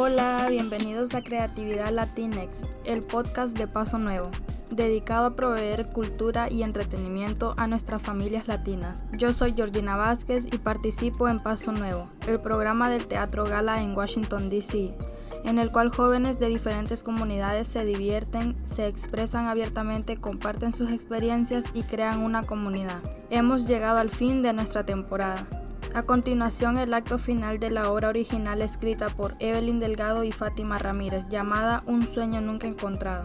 Hola, bienvenidos a Creatividad Latinex, el podcast de Paso Nuevo, dedicado a proveer cultura y entretenimiento a nuestras familias latinas. Yo soy Georgina Vázquez y participo en Paso Nuevo, el programa del Teatro Gala en Washington, D.C., en el cual jóvenes de diferentes comunidades se divierten, se expresan abiertamente, comparten sus experiencias y crean una comunidad. Hemos llegado al fin de nuestra temporada. A continuación, el acto final de la obra original escrita por Evelyn Delgado y Fátima Ramírez, llamada Un sueño nunca encontrado.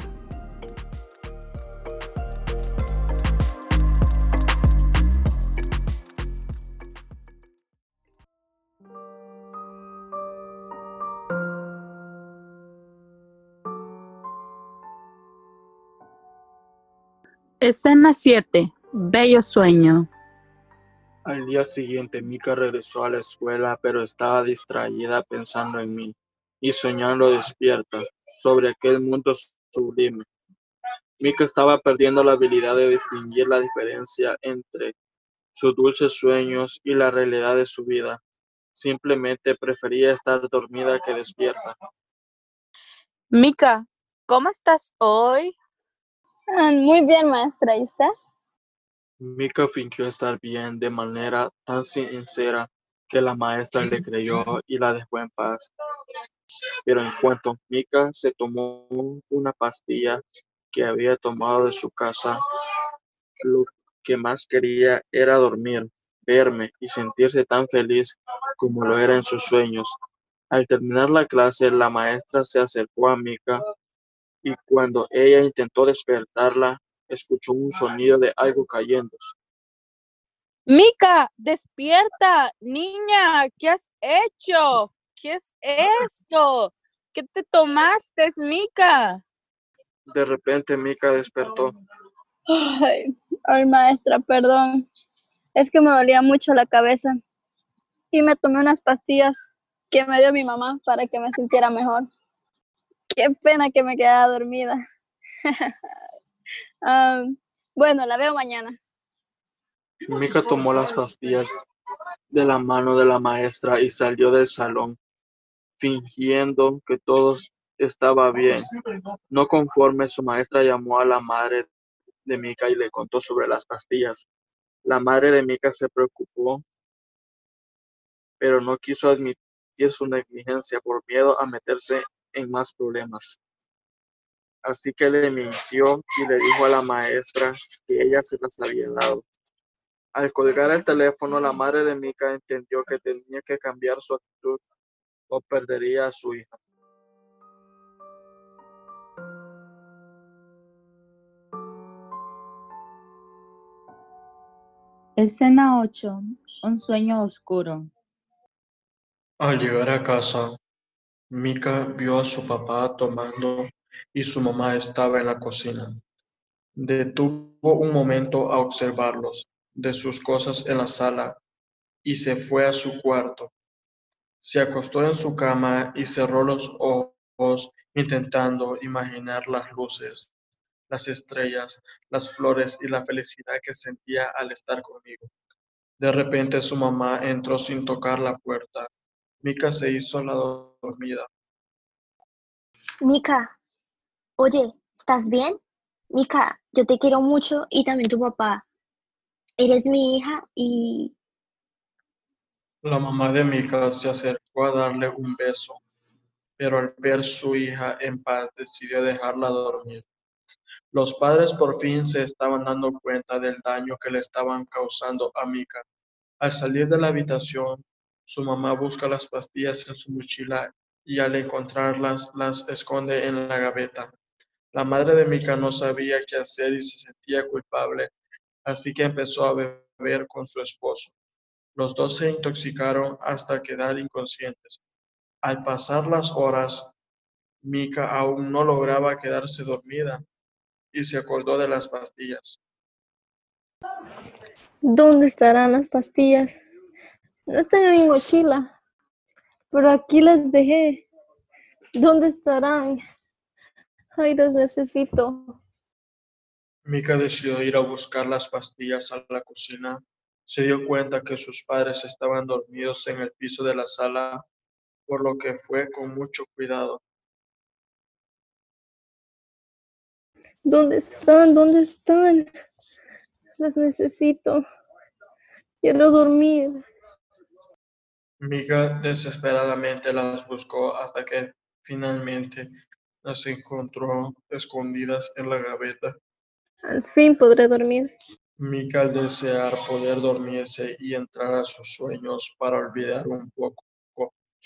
Escena 7. Bello sueño. Al día siguiente, Mika regresó a la escuela, pero estaba distraída pensando en mí y soñando despierta sobre aquel mundo sublime. Mika estaba perdiendo la habilidad de distinguir la diferencia entre sus dulces sueños y la realidad de su vida. Simplemente prefería estar dormida que despierta. Mika, ¿cómo estás hoy? Ah, muy bien, maestra. ¿Y usted? Mika fingió estar bien de manera tan sincera que la maestra le creyó y la dejó en paz. Pero en cuanto Mika se tomó una pastilla que había tomado de su casa, lo que más quería era dormir, verme y sentirse tan feliz como lo era en sus sueños. Al terminar la clase, la maestra se acercó a Mika y cuando ella intentó despertarla, escuchó un sonido de algo cayendo. Mica, despierta, niña, ¿qué has hecho? ¿Qué es esto? ¿Qué te tomaste, Mica? De repente Mica despertó. Ay, ay, maestra, perdón. Es que me dolía mucho la cabeza y me tomé unas pastillas que me dio mi mamá para que me sintiera mejor. Qué pena que me quedara dormida. Bueno, la veo mañana. Mika tomó las pastillas de la mano de la maestra y salió del salón, fingiendo que todo estaba bien. No conforme, su maestra llamó a la madre de Mika y le contó sobre las pastillas. La madre de Mika se preocupó, pero no quiso admitir su negligencia por miedo a meterse en más problemas. Así que le mintió y le dijo a la maestra que ella se las había dado. Al colgar el teléfono, la madre de Mika entendió que tenía que cambiar su actitud o perdería a su hija. Escena 8. Un sueño oscuro. Al llegar a casa, Mika vio a su papá tomando y su mamá estaba en la cocina. Detuvo un momento a observarlos de sus cosas en la sala y se fue a su cuarto. Se acostó en su cama y cerró los ojos intentando imaginar las luces, las estrellas, las flores y la felicidad que sentía al estar conmigo. De repente su mamá entró sin tocar la puerta Mika se hizo la dormida. Mika, oye, ¿estás bien? Mika, yo te quiero mucho y también tu papá. Eres mi hija y... La mamá de Mika se acercó a darle un beso, pero al ver su hija en paz decidió dejarla dormir. Los padres por fin se estaban dando cuenta del daño que le estaban causando a Mika. Al salir de la habitación, su mamá busca las pastillas en su mochila y al encontrarlas las esconde en la gaveta. La madre de Mika no sabía qué hacer y se sentía culpable, así que empezó a beber con su esposo. Los dos se intoxicaron hasta quedar inconscientes. Al pasar las horas, Mika aún no lograba quedarse dormida y se acordó de las pastillas. ¿Dónde estarán las pastillas? No están en mi mochila, pero aquí las dejé. ¿Dónde estarán? Ay, las necesito. Mika decidió ir a buscar las pastillas a la cocina. Se dio cuenta que sus padres estaban dormidos en el piso de la sala por lo que fue con mucho cuidado. ¿Dónde están? ¿Dónde están? Las necesito. Quiero dormir. Mika desesperadamente las buscó hasta que finalmente las encontró escondidas en la gaveta. Al fin podré dormir. Mika al desear poder dormirse y entrar a sus sueños para olvidar un poco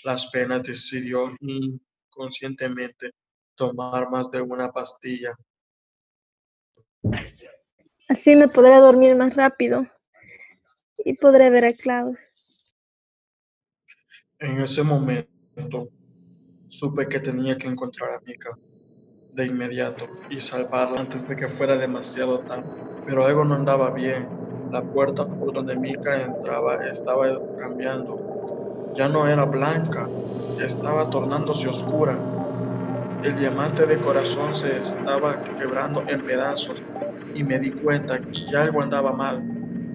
las penas decidió inconscientemente tomar más de una pastilla. Así me podré dormir más rápido y podré ver a Klaus. En ese momento supe que tenía que encontrar a Mika de inmediato y salvarla antes de que fuera demasiado tarde. Pero algo no andaba bien. La puerta por donde Mika entraba estaba cambiando. Ya no era blanca, estaba tornándose oscura. El diamante de corazón se estaba quebrando en pedazos y me di cuenta que algo andaba mal.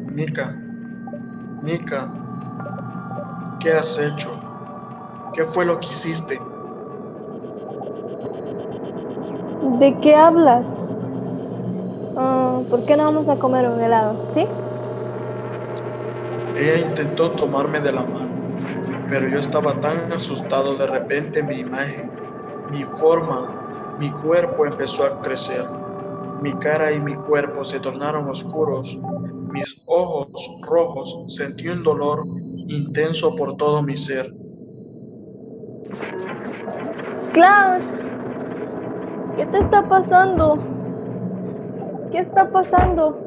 Mika, Mika, ¿qué has hecho? ¿Qué fue lo que hiciste? ¿De qué hablas? Ah, ¿Por qué no vamos a comer un helado? ¿Sí? Ella intentó tomarme de la mano, pero yo estaba tan asustado de repente mi imagen, mi forma, mi cuerpo empezó a crecer. Mi cara y mi cuerpo se tornaron oscuros. Mis ojos rojos sentí un dolor intenso por todo mi ser. Klaus, ¿qué te está pasando? ¿Qué está pasando?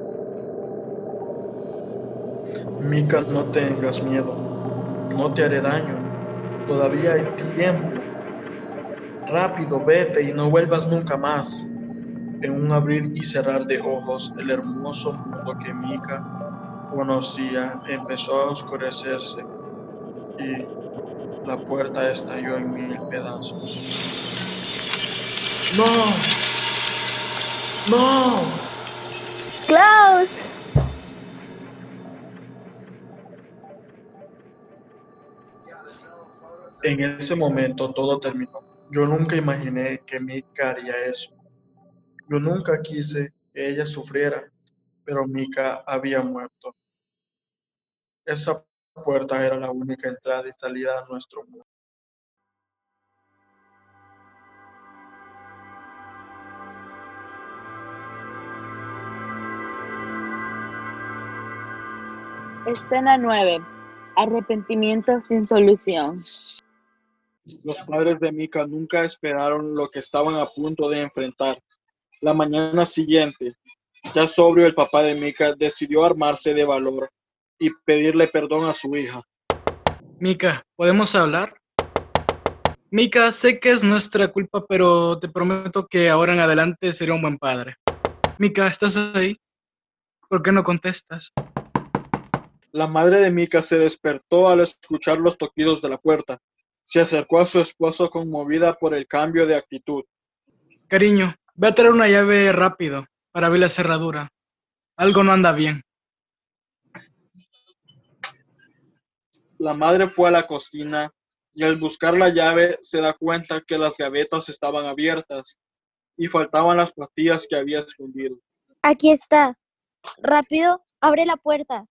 Mika, no tengas miedo. No te haré daño. Todavía hay tiempo. Rápido, vete y no vuelvas nunca más. En un abrir y cerrar de ojos, el hermoso mundo que Mika conocía empezó a oscurecerse y la puerta estalló en mil pedazos. ¡No! ¡No! Klaus. En ese momento todo terminó. Yo nunca imaginé que Mika haría eso. Yo nunca quise que ella sufriera, pero Mika había muerto. Esa puerta era la única entrada y salida a nuestro mundo. Escena 9. Arrepentimiento sin solución. Los padres de Mika nunca esperaron lo que estaban a punto de enfrentar. La mañana siguiente, ya sobrio el papá de Mika decidió armarse de valor y pedirle perdón a su hija. Mika, ¿podemos hablar? Mika, sé que es nuestra culpa, pero te prometo que ahora en adelante seré un buen padre. Mika, ¿estás ahí? ¿Por qué no contestas? La madre de Mika se despertó al escuchar los toquidos de la puerta. Se acercó a su esposo conmovida por el cambio de actitud. Cariño, ve a traer una llave rápido para abrir la cerradura. Algo no anda bien. La madre fue a la cocina y al buscar la llave se da cuenta que las gavetas estaban abiertas y faltaban las pastillas que había escondido. Aquí está. Rápido, abre la puerta.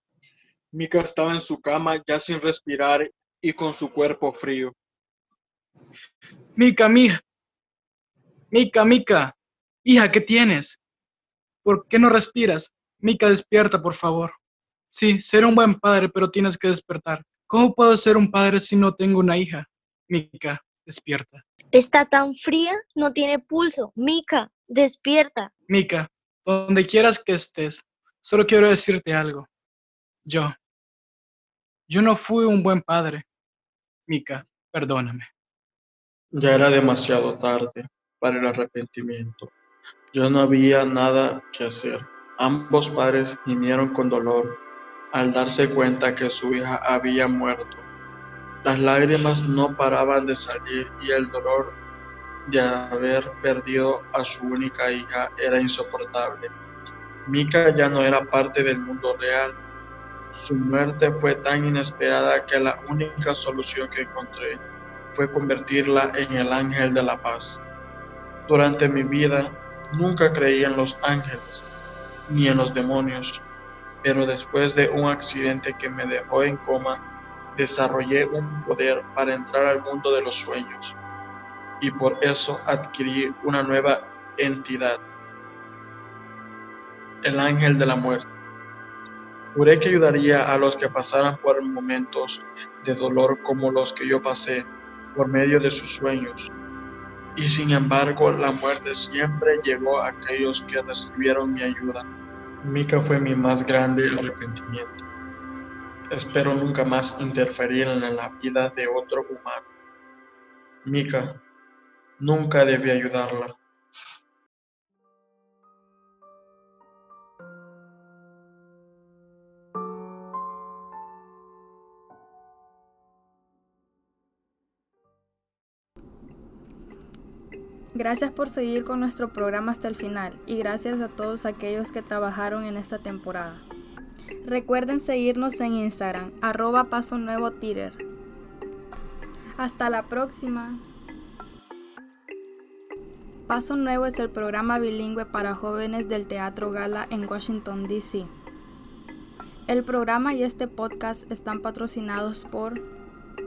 Mika estaba en su cama ya sin respirar y con su cuerpo frío. Mika, mija. Mika, Mika. Hija, ¿qué tienes? ¿Por qué no respiras? Mika, despierta, por favor. Sí, seré un buen padre, pero tienes que despertar. ¿Cómo puedo ser un padre si no tengo una hija? Mika, despierta. Está tan fría, no tiene pulso. Mika, despierta. Mika, donde quieras que estés, solo quiero decirte algo. Yo, yo no fui un buen padre. Mika, perdóname. Ya era demasiado tarde para el arrepentimiento. Ya no había nada que hacer. Ambos padres gimieron con dolor al darse cuenta que su hija había muerto. Las lágrimas no paraban de salir y el dolor de haber perdido a su única hija era insoportable. Mika ya no era parte del mundo real. Su muerte fue tan inesperada que la única solución que encontré fue convertirla en el ángel de la paz. Durante mi vida nunca creí en los ángeles ni en los demonios, pero después de un accidente que me dejó en coma, desarrollé un poder para entrar al mundo de los sueños y por eso adquirí una nueva entidad, el ángel de la muerte. Juré que ayudaría a los que pasaran por momentos de dolor como los que yo pasé por medio de sus sueños. Y sin embargo, la muerte siempre llegó a aquellos que recibieron mi ayuda. Mika fue mi más grande arrepentimiento. Espero nunca más interferir en la vida de otro humano. Mika, nunca debí ayudarla. Gracias por seguir con nuestro programa hasta el final y gracias a todos aquellos que trabajaron en esta temporada. Recuerden seguirnos en Instagram, arroba paso nuevo Twitter. Hasta la próxima. Paso Nuevo es el programa bilingüe para jóvenes del Teatro Gala en Washington, D.C. El programa y este podcast están patrocinados por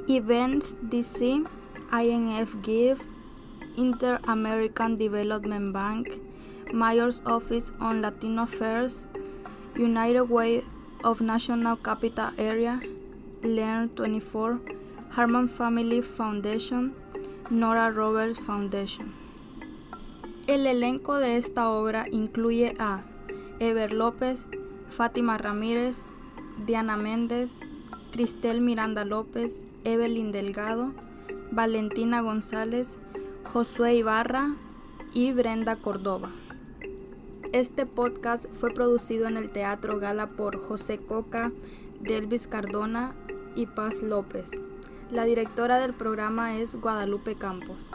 Events DC, INF Give, Inter-American Development Bank, Mayor's Office on Latino Affairs, United Way of National Capital Area, Learn 24, Harman Family Foundation, Nora Roberts Foundation. El elenco de esta obra incluye a Ever López, Fátima Ramírez, Diana Méndez, Cristel Miranda López, Evelyn Delgado, Valentina González, Josué Ibarra y Brenda Córdoba. Este podcast fue producido en el Teatro Gala por José Coca, Delvis Cardona y Paz López. La directora del programa es Guadalupe Campos.